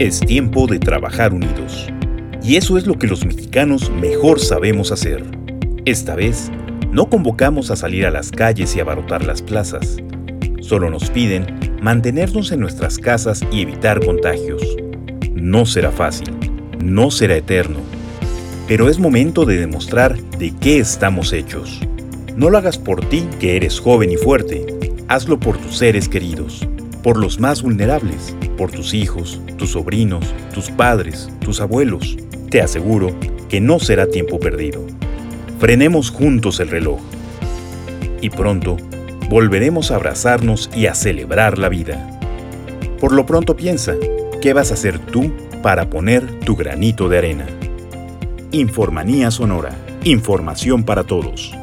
Es tiempo de trabajar unidos. Y eso es lo que los mexicanos mejor sabemos hacer. Esta vez, no convocamos a salir a las calles y abarrotar las plazas. Solo nos piden mantenernos en nuestras casas y evitar contagios. No será fácil, no será eterno, pero es momento de demostrar de qué estamos hechos. No lo hagas por ti, que eres joven y fuerte, hazlo por tus seres queridos, por los más vulnerables, por tus hijos, tus sobrinos, tus padres, tus abuelos. Te aseguro que no será tiempo perdido. Frenemos juntos el reloj. Y pronto volveremos a abrazarnos y a celebrar la vida. Por lo pronto piensa, ¿qué vas a hacer tú para poner tu granito de arena? Informanía Sonora. Información para todos.